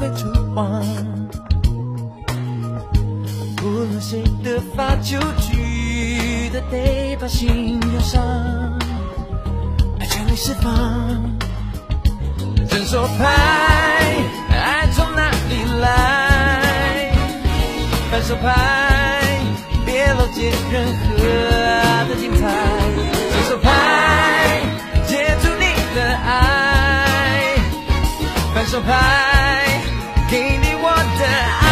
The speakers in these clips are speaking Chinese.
被触碰。无论谁的发球，局的得把心用上，爱全力释放。正手拍，给你我的爱。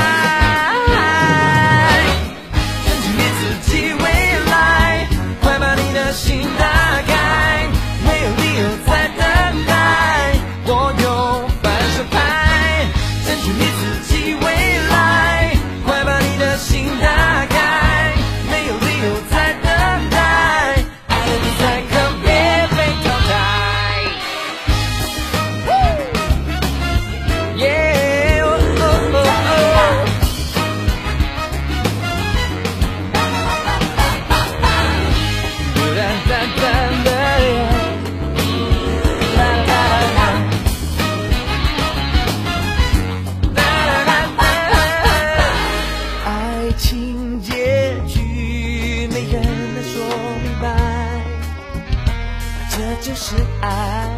就是爱。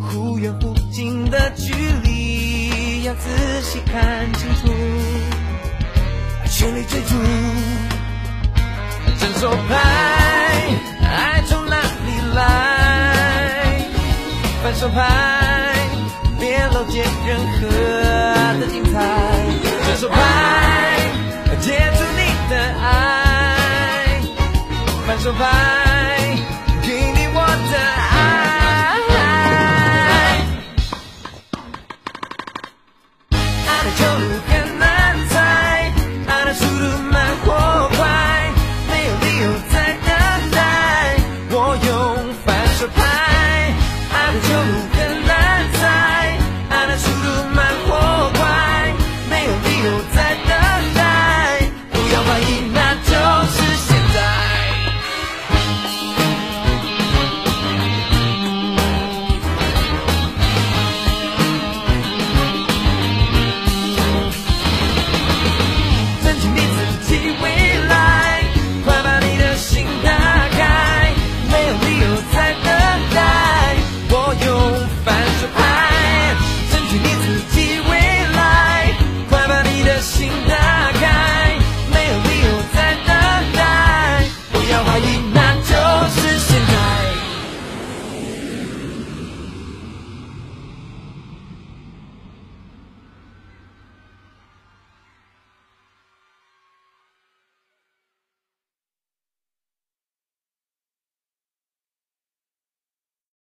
忽远忽近的距离，要仔细看清楚，全力追逐。伸手拍，爱从哪里来？反手拍，别漏接任何的精彩。伸手拍，接住你的爱。反手拍，